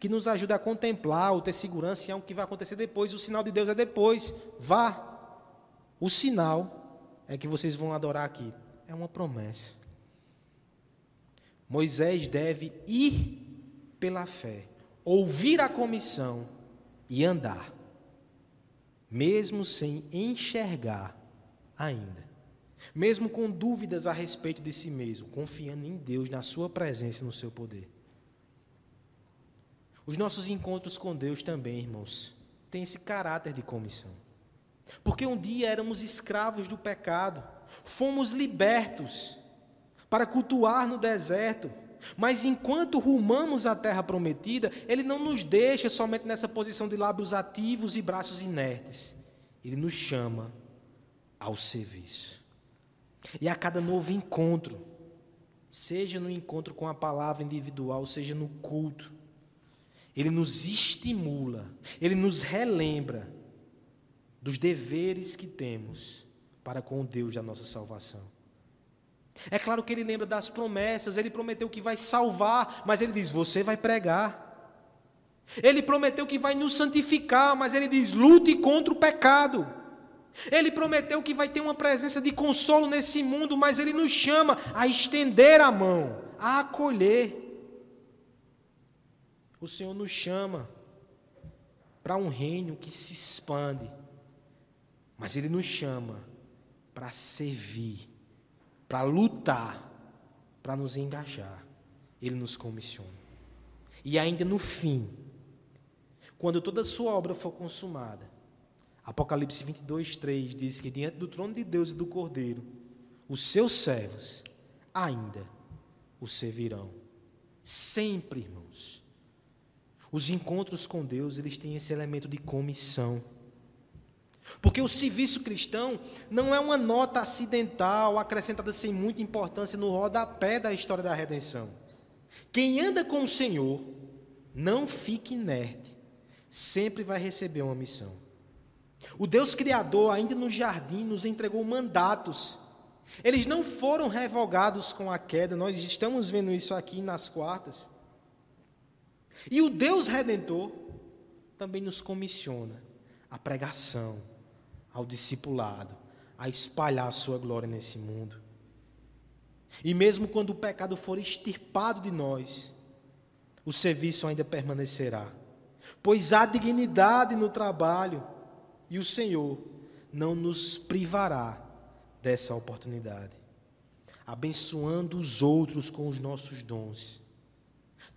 Speaker 1: que nos ajuda a contemplar ou ter segurança em algo que vai acontecer depois. O sinal de Deus é depois. Vá. O sinal é que vocês vão adorar aqui. É uma promessa. Moisés deve ir pela fé, ouvir a comissão e andar, mesmo sem enxergar ainda, mesmo com dúvidas a respeito de si mesmo, confiando em Deus, na Sua presença e no seu poder. Os nossos encontros com Deus também, irmãos, têm esse caráter de comissão. Porque um dia éramos escravos do pecado, fomos libertos para cultuar no deserto, mas enquanto rumamos à terra prometida, Ele não nos deixa somente nessa posição de lábios ativos e braços inertes. Ele nos chama ao serviço. E a cada novo encontro, seja no encontro com a palavra individual, seja no culto, Ele nos estimula, Ele nos relembra dos deveres que temos para com o Deus da nossa salvação. É claro que ele lembra das promessas, ele prometeu que vai salvar, mas ele diz: você vai pregar. Ele prometeu que vai nos santificar, mas ele diz: lute contra o pecado. Ele prometeu que vai ter uma presença de consolo nesse mundo, mas ele nos chama a estender a mão, a acolher. O Senhor nos chama para um reino que se expande, mas ele nos chama para servir para lutar, para nos engajar. Ele nos comissiona. E ainda no fim, quando toda a sua obra for consumada, Apocalipse 22, 3 diz que diante do trono de Deus e do Cordeiro, os seus servos ainda o servirão. Sempre, irmãos. Os encontros com Deus, eles têm esse elemento de comissão. Porque o serviço cristão não é uma nota acidental, acrescentada sem muita importância no rodapé da história da redenção. Quem anda com o Senhor, não fique inerte, sempre vai receber uma missão. O Deus Criador, ainda no jardim, nos entregou mandatos. Eles não foram revogados com a queda, nós estamos vendo isso aqui nas quartas. E o Deus Redentor também nos comissiona a pregação ao discipulado, a espalhar a sua glória nesse mundo. E mesmo quando o pecado for extirpado de nós, o serviço ainda permanecerá, pois há dignidade no trabalho e o Senhor não nos privará dessa oportunidade. Abençoando os outros com os nossos dons,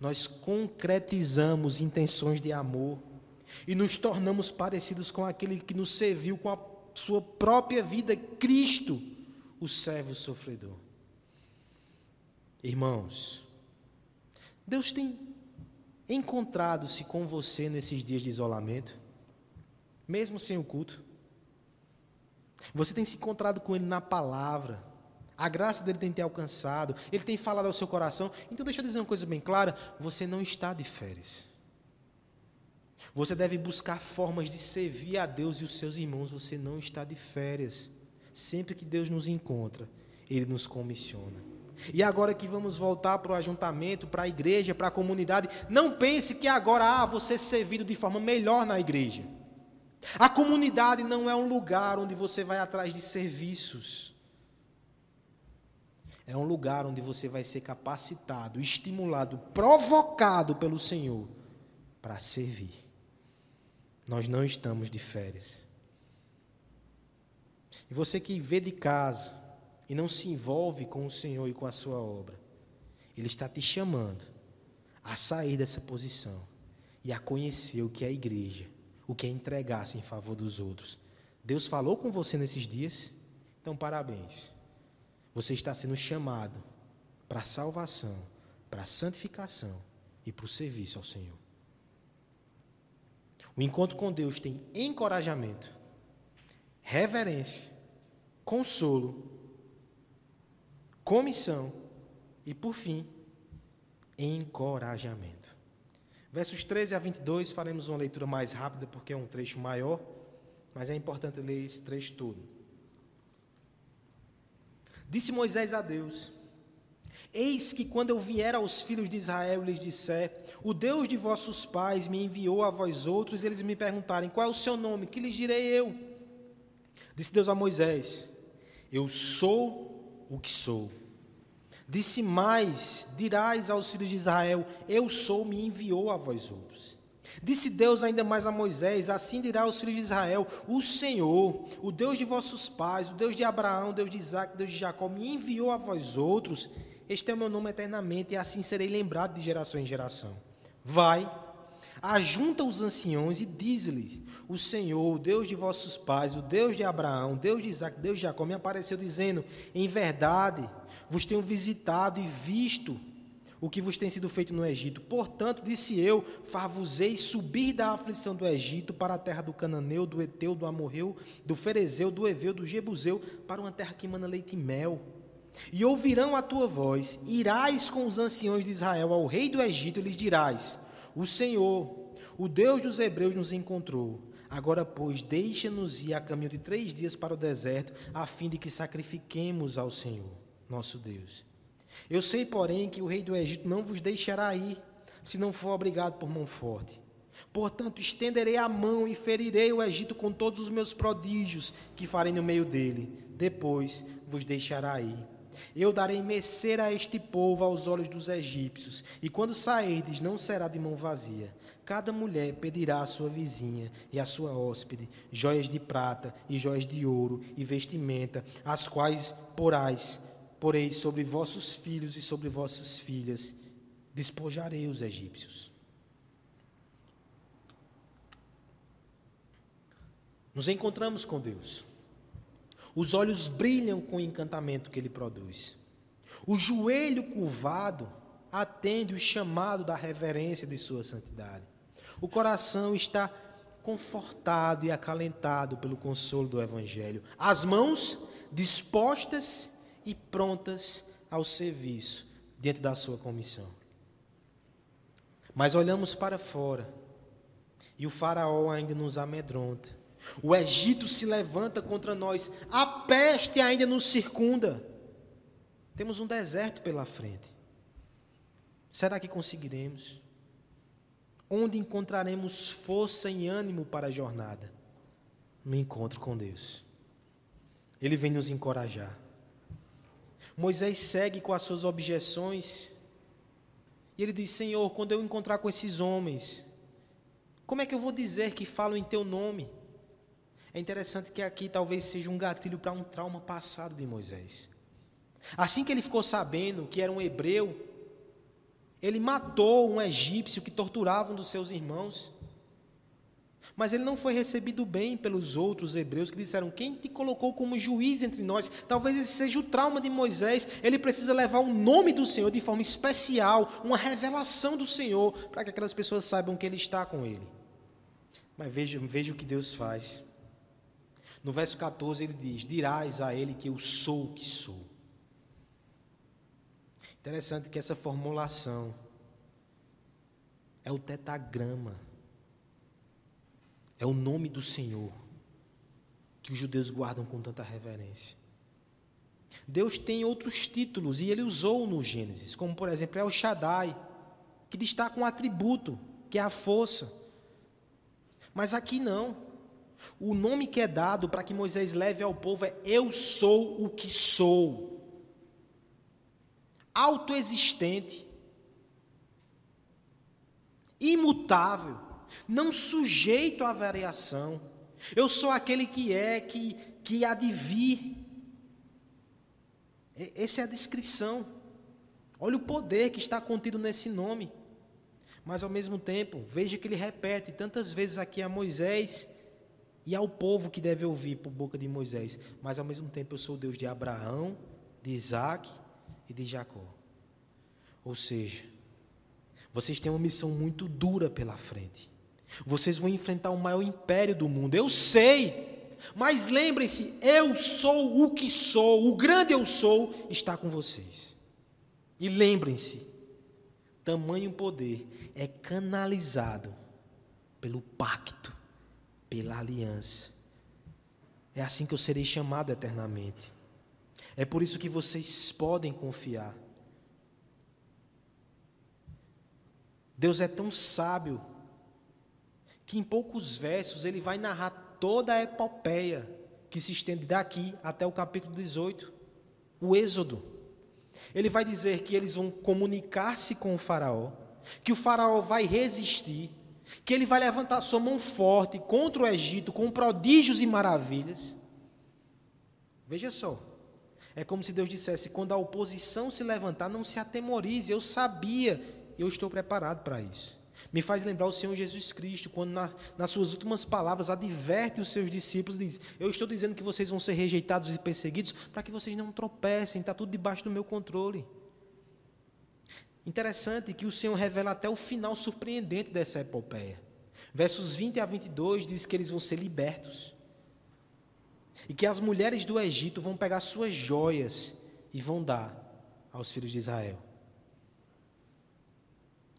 Speaker 1: nós concretizamos intenções de amor e nos tornamos parecidos com aquele que nos serviu com a sua própria vida, Cristo, o servo sofredor. Irmãos, Deus tem encontrado-se com você nesses dias de isolamento, mesmo sem o culto. Você tem se encontrado com Ele na palavra. A graça dele tem te alcançado. Ele tem falado ao seu coração. Então, deixa eu dizer uma coisa bem clara: você não está de férias. Você deve buscar formas de servir a Deus e os seus irmãos. Você não está de férias. Sempre que Deus nos encontra, Ele nos comissiona. E agora que vamos voltar para o ajuntamento, para a igreja, para a comunidade, não pense que agora ah, você é servido de forma melhor na igreja. A comunidade não é um lugar onde você vai atrás de serviços. É um lugar onde você vai ser capacitado, estimulado, provocado pelo Senhor para servir. Nós não estamos de férias. E você que vê de casa e não se envolve com o Senhor e com a sua obra, Ele está te chamando a sair dessa posição e a conhecer o que é a igreja, o que é entregar-se em favor dos outros. Deus falou com você nesses dias? Então, parabéns. Você está sendo chamado para a salvação, para a santificação e para o serviço ao Senhor. O encontro com Deus tem encorajamento, reverência, consolo, comissão e, por fim, encorajamento. Versos 13 a 22, faremos uma leitura mais rápida porque é um trecho maior, mas é importante ler esse trecho todo. Disse Moisés a Deus: Eis que quando eu vier aos filhos de Israel e lhes disser: O Deus de vossos pais me enviou a vós outros, e eles me perguntarem: Qual é o seu nome? Que lhes direi eu? Disse Deus a Moisés: Eu sou o que sou. Disse mais: Dirás aos filhos de Israel: Eu sou, me enviou a vós outros. Disse Deus ainda mais a Moisés: Assim dirá aos filhos de Israel: O Senhor, o Deus de vossos pais, o Deus de Abraão, o Deus de Isaac, o Deus de Jacó, me enviou a vós outros este é o meu nome eternamente, e assim serei lembrado de geração em geração. Vai, Ajunta os anciões e diz-lhes: O Senhor, o Deus de vossos pais, o Deus de Abraão, o Deus de Isaac, Deus de Jacó, me apareceu dizendo: Em verdade, vos tenho visitado e visto o que vos tem sido feito no Egito. Portanto, disse eu: Far-vos-ei subir da aflição do Egito para a terra do Cananeu, do Eteu, do Amorreu, do Ferezeu, do Eveu, do Jebuseu, para uma terra que mana leite e mel. E ouvirão a tua voz, irás com os anciões de Israel ao rei do Egito e lhes dirás: O Senhor, o Deus dos Hebreus, nos encontrou. Agora, pois, deixa-nos ir a caminho de três dias para o deserto, a fim de que sacrifiquemos ao Senhor, nosso Deus. Eu sei, porém, que o rei do Egito não vos deixará ir, se não for obrigado por mão forte. Portanto, estenderei a mão e ferirei o Egito com todos os meus prodígios que farei no meio dele. Depois vos deixará ir. Eu darei mercê a este povo aos olhos dos egípcios, e quando sairdes, não será de mão vazia. Cada mulher pedirá à sua vizinha e à sua hóspede joias de prata e joias de ouro e vestimenta, as quais porais porei sobre vossos filhos e sobre vossas filhas, despojarei os egípcios. Nos encontramos com Deus. Os olhos brilham com o encantamento que ele produz. O joelho curvado atende o chamado da reverência de sua santidade. O coração está confortado e acalentado pelo consolo do evangelho. As mãos dispostas e prontas ao serviço dentro da sua comissão. Mas olhamos para fora e o Faraó ainda nos amedronta. O Egito se levanta contra nós, a peste ainda nos circunda. Temos um deserto pela frente. Será que conseguiremos? Onde encontraremos força e ânimo para a jornada? No encontro com Deus. Ele vem nos encorajar. Moisés segue com as suas objeções. E ele diz: Senhor, quando eu encontrar com esses homens, como é que eu vou dizer que falam em teu nome? É interessante que aqui talvez seja um gatilho para um trauma passado de Moisés. Assim que ele ficou sabendo que era um hebreu, ele matou um egípcio que torturava um dos seus irmãos. Mas ele não foi recebido bem pelos outros hebreus que disseram: Quem te colocou como juiz entre nós? Talvez esse seja o trauma de Moisés. Ele precisa levar o nome do Senhor de forma especial, uma revelação do Senhor, para que aquelas pessoas saibam que ele está com ele. Mas veja, veja o que Deus faz. No verso 14 ele diz: Dirás a ele que eu sou o que sou. Interessante que essa formulação é o tetagrama é o nome do Senhor que os judeus guardam com tanta reverência. Deus tem outros títulos e ele usou no Gênesis, como por exemplo é o Shaddai, que destaca um atributo, que é a força. Mas aqui não. O nome que é dado para que Moisés leve ao povo é Eu sou o que sou. Autoexistente, imutável não sujeito à variação. Eu sou aquele que é, que, que há de vir. Essa é a descrição. Olha o poder que está contido nesse nome. Mas ao mesmo tempo, veja que ele repete tantas vezes aqui a Moisés e ao povo que deve ouvir por boca de Moisés. Mas ao mesmo tempo eu sou o Deus de Abraão, de Isaac e de Jacó. Ou seja, vocês têm uma missão muito dura pela frente. Vocês vão enfrentar o maior império do mundo. Eu sei. Mas lembrem-se, eu sou o que sou, o grande eu sou está com vocês. E lembrem-se, tamanho poder é canalizado pelo pacto, pela aliança. É assim que eu serei chamado eternamente. É por isso que vocês podem confiar. Deus é tão sábio que em poucos versos ele vai narrar toda a epopeia que se estende daqui até o capítulo 18, o Êxodo. Ele vai dizer que eles vão comunicar-se com o Faraó, que o Faraó vai resistir, que ele vai levantar sua mão forte contra o Egito com prodígios e maravilhas. Veja só, é como se Deus dissesse: quando a oposição se levantar, não se atemorize, eu sabia, eu estou preparado para isso. Me faz lembrar o Senhor Jesus Cristo, quando na, nas suas últimas palavras adverte os seus discípulos, diz: Eu estou dizendo que vocês vão ser rejeitados e perseguidos para que vocês não tropecem, está tudo debaixo do meu controle. Interessante que o Senhor revela até o final surpreendente dessa epopeia. Versos 20 a 22 diz que eles vão ser libertos. E que as mulheres do Egito vão pegar suas joias e vão dar aos filhos de Israel.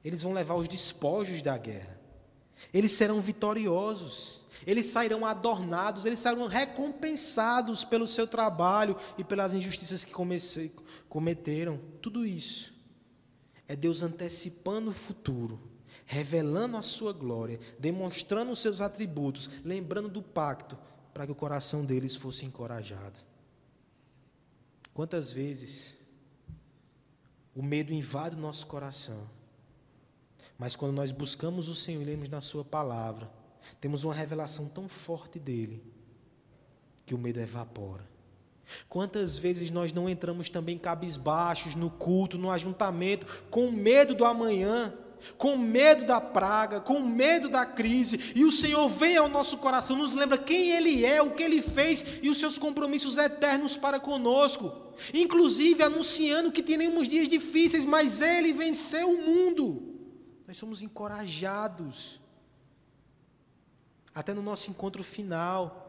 Speaker 1: Eles vão levar os despojos da guerra. Eles serão vitoriosos. Eles sairão adornados, eles serão recompensados pelo seu trabalho e pelas injustiças que cometeram. Tudo isso é Deus antecipando o futuro, revelando a sua glória, demonstrando os seus atributos, lembrando do pacto, para que o coração deles fosse encorajado. Quantas vezes o medo invade o nosso coração, mas quando nós buscamos o Senhor e lemos na Sua palavra, temos uma revelação tão forte dele, que o medo evapora. Quantas vezes nós não entramos também cabisbaixos no culto, no ajuntamento, com medo do amanhã, com medo da praga, com medo da crise, e o Senhor vem ao nosso coração, nos lembra quem Ele é, o que Ele fez e os seus compromissos eternos para conosco, inclusive anunciando que teremos dias difíceis, mas Ele venceu o mundo. Nós somos encorajados, até no nosso encontro final,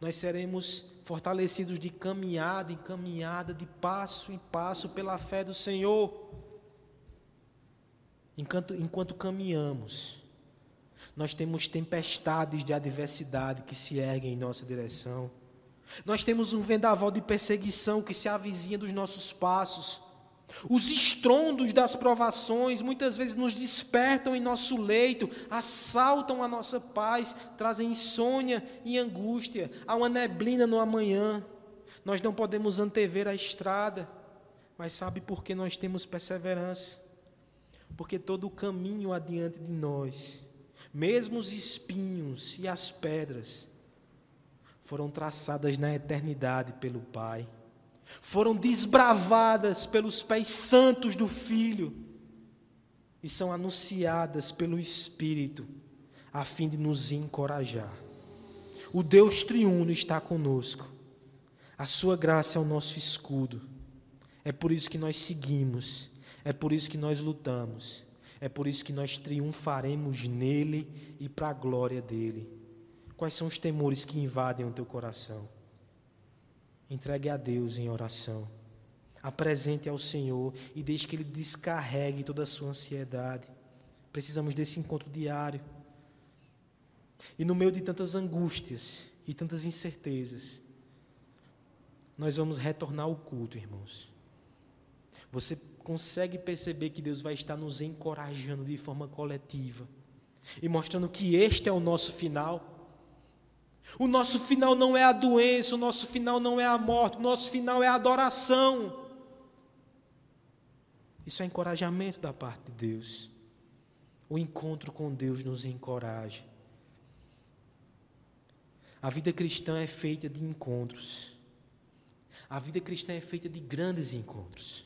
Speaker 1: nós seremos fortalecidos de caminhada em caminhada, de passo em passo, pela fé do Senhor. Enquanto, enquanto caminhamos, nós temos tempestades de adversidade que se erguem em nossa direção. Nós temos um vendaval de perseguição que se avizinha dos nossos passos. Os estrondos das provações muitas vezes nos despertam em nosso leito, assaltam a nossa paz, trazem insônia e angústia, há uma neblina no amanhã. Nós não podemos antever a estrada, mas sabe por que nós temos perseverança? Porque todo o caminho adiante de nós, mesmo os espinhos e as pedras, foram traçadas na eternidade pelo Pai foram desbravadas pelos pés santos do Filho e são anunciadas pelo Espírito, a fim de nos encorajar. O Deus triuno está conosco, a Sua graça é o nosso escudo. É por isso que nós seguimos, é por isso que nós lutamos, é por isso que nós triunfaremos nele e para a glória dele. Quais são os temores que invadem o teu coração? Entregue a Deus em oração. Apresente ao Senhor e deixe que Ele descarregue toda a sua ansiedade. Precisamos desse encontro diário. E no meio de tantas angústias e tantas incertezas, nós vamos retornar ao culto, irmãos. Você consegue perceber que Deus vai estar nos encorajando de forma coletiva e mostrando que este é o nosso final. O nosso final não é a doença, o nosso final não é a morte, o nosso final é a adoração. Isso é encorajamento da parte de Deus. O encontro com Deus nos encoraja. A vida cristã é feita de encontros. A vida cristã é feita de grandes encontros.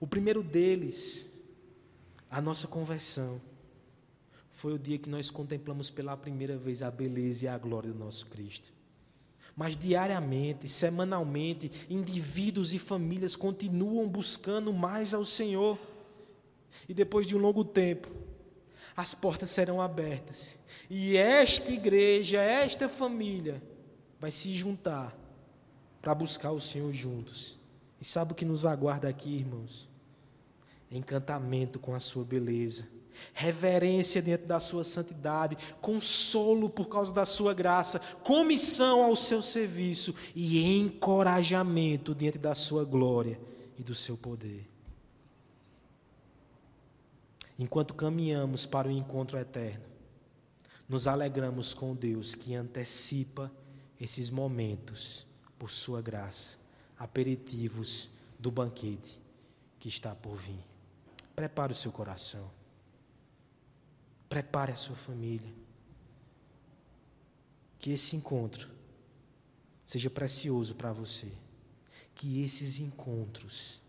Speaker 1: O primeiro deles, a nossa conversão foi o dia que nós contemplamos pela primeira vez a beleza e a glória do nosso Cristo. Mas diariamente, semanalmente, indivíduos e famílias continuam buscando mais ao Senhor. E depois de um longo tempo, as portas serão abertas. E esta igreja, esta família, vai se juntar para buscar o Senhor juntos. E sabe o que nos aguarda aqui, irmãos? Encantamento com a sua beleza reverência diante da sua santidade, consolo por causa da sua graça, comissão ao seu serviço e encorajamento diante da sua glória e do seu poder. Enquanto caminhamos para o encontro eterno, nos alegramos com Deus que antecipa esses momentos por sua graça, aperitivos do banquete que está por vir. Prepare o seu coração. Prepare a sua família. Que esse encontro seja precioso para você. Que esses encontros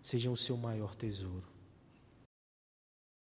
Speaker 1: sejam o seu maior tesouro.